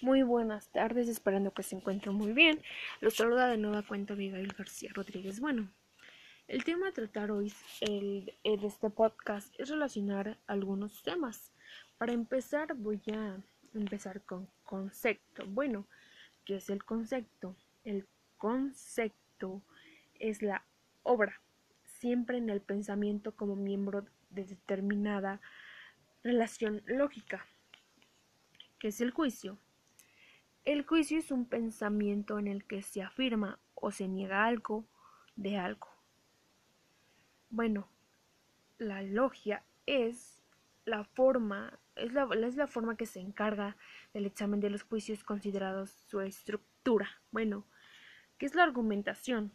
Muy buenas tardes, esperando que se encuentren muy bien. Los saluda de nueva cuenta Abigail García Rodríguez. Bueno, el tema a tratar hoy de este podcast es relacionar algunos temas. Para empezar, voy a empezar con concepto. Bueno, ¿qué es el concepto? El concepto es la obra, siempre en el pensamiento como miembro de determinada relación lógica, que es el juicio. El juicio es un pensamiento en el que se afirma o se niega algo de algo. Bueno, la logia es la forma, es la, es la forma que se encarga del examen de los juicios considerados su estructura. Bueno, ¿qué es la argumentación?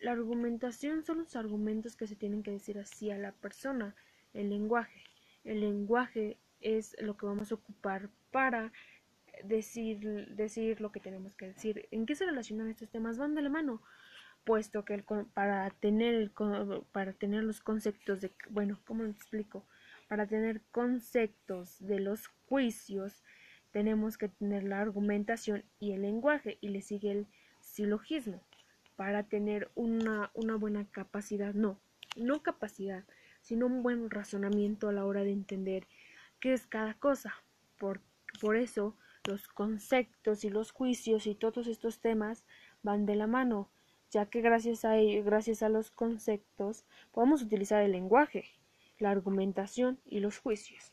La argumentación son los argumentos que se tienen que decir así a la persona, el lenguaje. El lenguaje es lo que vamos a ocupar para decir, decir lo que tenemos que decir. ¿En qué se relacionan estos temas? Van de la mano, puesto que el, para, tener para tener los conceptos de, bueno, ¿cómo explico? Para tener conceptos de los juicios, tenemos que tener la argumentación y el lenguaje, y le sigue el silogismo. Para tener una, una buena capacidad, no, no capacidad, sino un buen razonamiento a la hora de entender qué es cada cosa. Por, por eso, los conceptos y los juicios y todos estos temas van de la mano, ya que gracias a ello, gracias a los conceptos podemos utilizar el lenguaje, la argumentación y los juicios.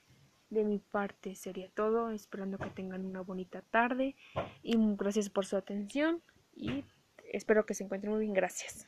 De mi parte sería todo, esperando que tengan una bonita tarde y gracias por su atención y espero que se encuentren muy bien, gracias.